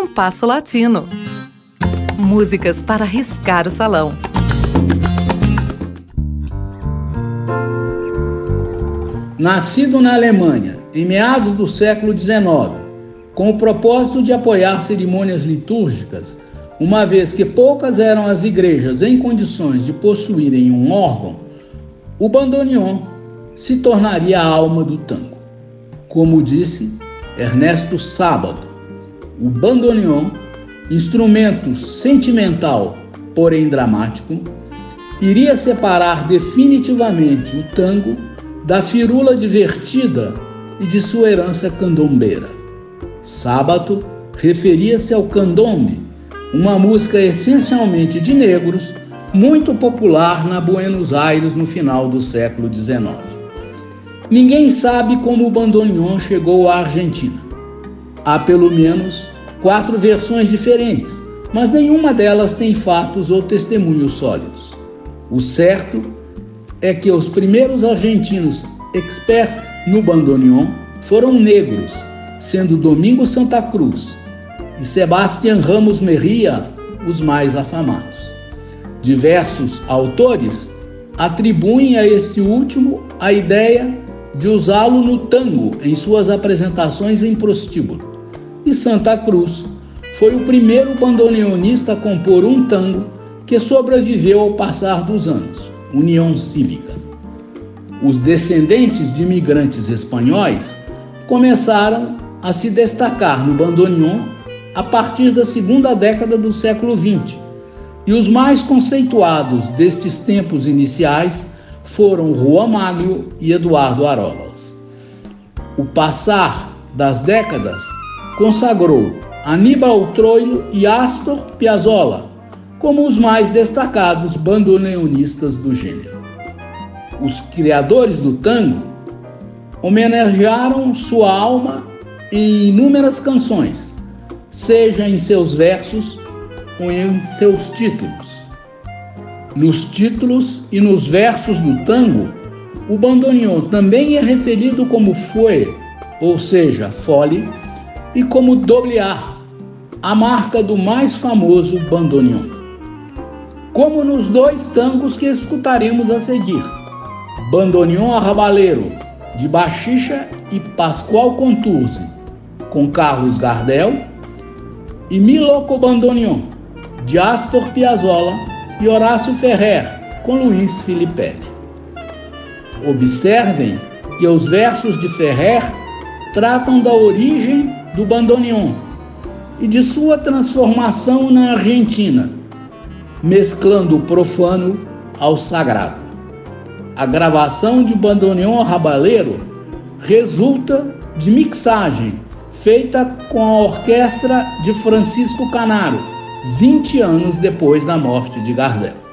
Compasso Latino. Músicas para riscar o salão. Nascido na Alemanha em meados do século XIX, com o propósito de apoiar cerimônias litúrgicas, uma vez que poucas eram as igrejas em condições de possuírem um órgão, o bandoneon se tornaria a alma do tango. Como disse Ernesto Sábado, o bandoneon, instrumento sentimental, porém dramático, iria separar definitivamente o tango da firula divertida e de sua herança candombeira. Sábado referia-se ao candombe, uma música essencialmente de negros, muito popular na Buenos Aires no final do século XIX. Ninguém sabe como o bandoneon chegou à Argentina. Há pelo menos quatro versões diferentes, mas nenhuma delas tem fatos ou testemunhos sólidos. O certo é que os primeiros argentinos experts no bandoneon foram negros, sendo Domingo Santa Cruz e Sebastián Ramos Merria os mais afamados. Diversos autores atribuem a este último a ideia de usá-lo no tango em suas apresentações em prostíbulo e Santa Cruz foi o primeiro bandoneonista a compor um tango que sobreviveu ao passar dos anos, União Cívica. Os descendentes de imigrantes espanhóis começaram a se destacar no bandoneon a partir da segunda década do século XX, e os mais conceituados destes tempos iniciais foram Juan Maglio e Eduardo Arolas. O passar das décadas consagrou Aníbal Troilo e Astor Piazzolla como os mais destacados bandoneonistas do gênero. Os criadores do tango homenagearam sua alma em inúmeras canções, seja em seus versos ou em seus títulos. Nos títulos e nos versos do tango, o bandoneon também é referido como foi, ou seja, fole, e como doblear, a marca do mais famoso bandoneon. Como nos dois tangos que escutaremos a seguir, Bandoneon Arrabaleiro, de Baxixa e Pascoal Contursi, com Carlos Gardel, e Miloco Bandoneon, de Astor Piazzolla e Horácio Ferrer, com Luiz Filipelli. Observem que os versos de Ferrer tratam da origem do bandoneon e de sua transformação na Argentina, mesclando o profano ao sagrado. A gravação de bandoneon rabaleiro resulta de mixagem feita com a orquestra de Francisco Canaro, 20 anos depois da morte de Gardel.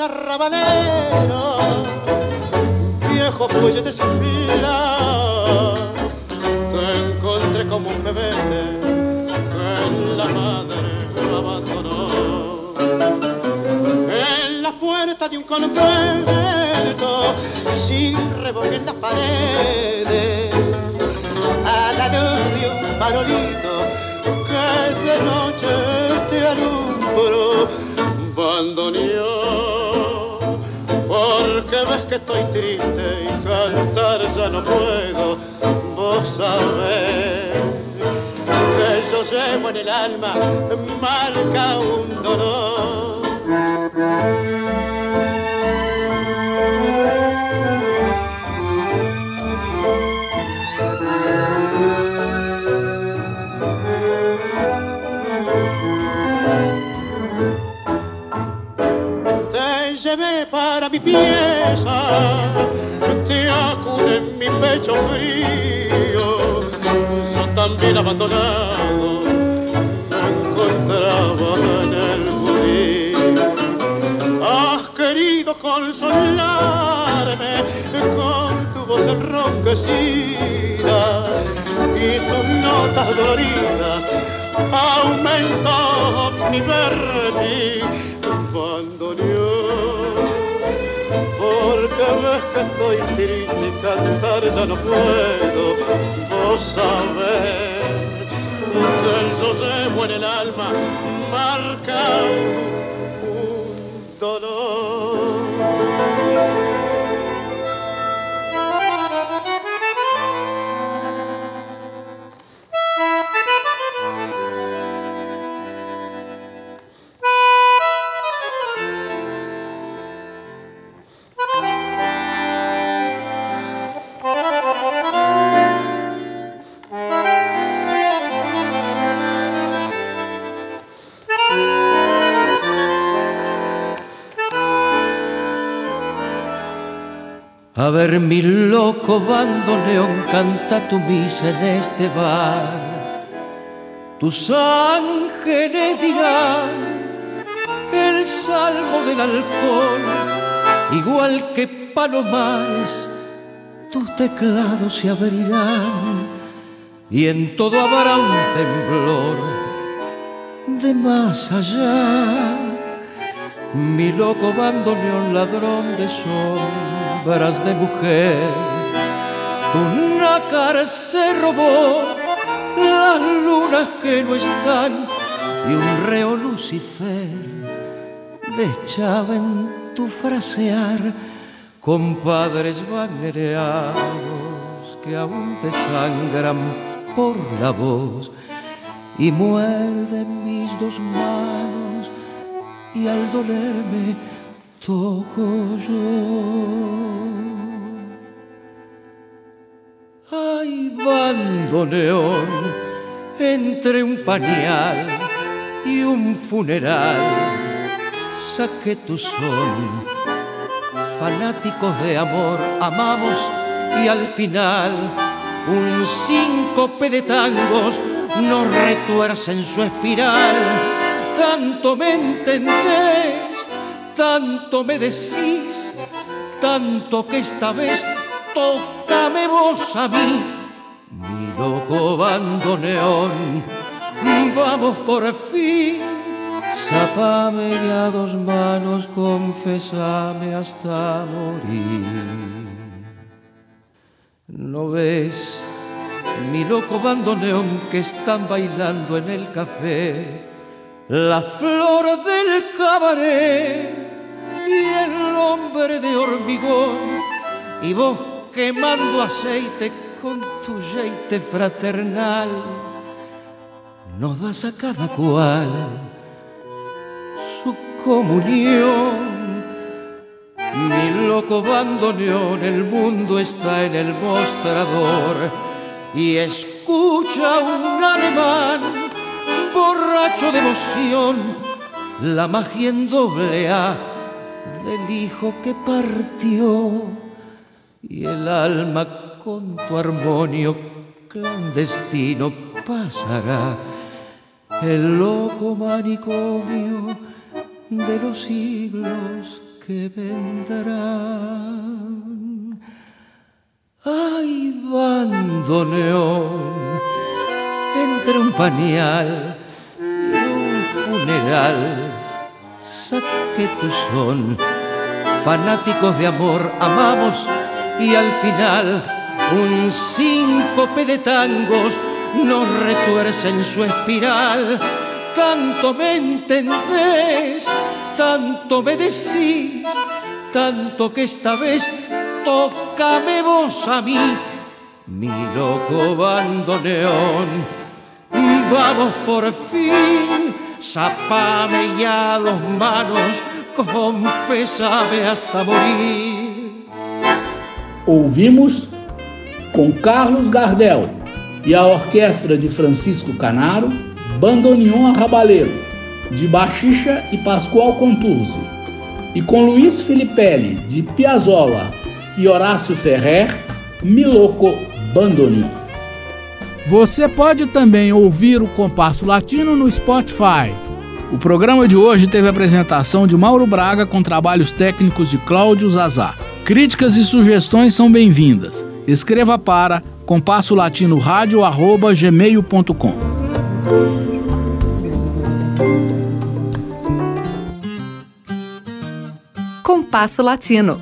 Arrabalero, viejo fuelle de sin te encontré como un bebé que la madre abandonó. En la puerta de un convento, sin reboque en las paredes, a la luz de un farolito que de noche te alumbró, bandoneó porque ves que estoy triste y cantar ya no puedo, vos sabés que yo llevo en el alma marca un dolor. Pieza, te acude en mi pecho frío, yo también abandonado, me encontraba en el judío. Has querido consolarme con tu voz enronquecida y tus notas doloridas. Aumentó mi cuando porque ves que estoy triste y cantar ya no puedo, vos sabés que sosego en el alma marca un dolor. A ver mi loco bandoneón, canta tu misa en este bar. Tus ángeles dirán el salmo del alcohol, igual que palomares, tus teclados se abrirán y en todo habrá un temblor de más allá. Mi loco bandoneón, ladrón de sol sombras de mujer. Tu nácar se robó las lunas que no están y un reo Lucifer dechaba en tu frasear compadres vanereados que aún te sangran por la voz y muerden mis dos manos y al dolerme toco yo. Ay, bandoneón, entre un pañal y un funeral, saqué tu son. Fanáticos de amor, amamos y al final un síncope de tangos nos retuerce en su espiral. Tanto me entendés tanto me decís, tanto que esta vez tócame vos a mí, mi loco bandoneón. Vamos por fin, zapame ya dos manos, confesame hasta morir. ¿No ves mi loco bandoneón que están bailando en el café? La flor del cabaret el hombre de hormigón y vos quemando aceite con tu jeite fraternal nos das a cada cual su comunión. Mi loco bandoneón, el mundo está en el mostrador y escucha un alemán borracho de emoción, la magia en doble A del hijo que partió y el alma con tu armonio clandestino pasará el loco manicomio de los siglos que vendrán. Ay, bandoneón, entre un pañal y un funeral que tu son. Fanáticos de amor amamos y al final un síncope de tangos nos retuerce en su espiral. Tanto me entendés, tanto me decís, tanto que esta vez tócame vos a mí, mi loco bandoneón. Vamos por fin zapame ya dos manos, confesame hasta morir. Ouvimos com Carlos Gardel e a orquestra de Francisco Canaro, Bandoneon Arrabaleiro, de Baxixa e Pascoal Contursi. E com Luiz Filipelli, de Piazzolla e Horácio Ferrer, Miloco Bandoneon. Você pode também ouvir o Compasso Latino no Spotify. O programa de hoje teve a apresentação de Mauro Braga com trabalhos técnicos de Cláudio Zazá. Críticas e sugestões são bem-vindas. Escreva para compassolatinoradio.gmail.com Compasso Latino.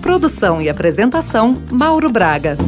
Produção e apresentação Mauro Braga.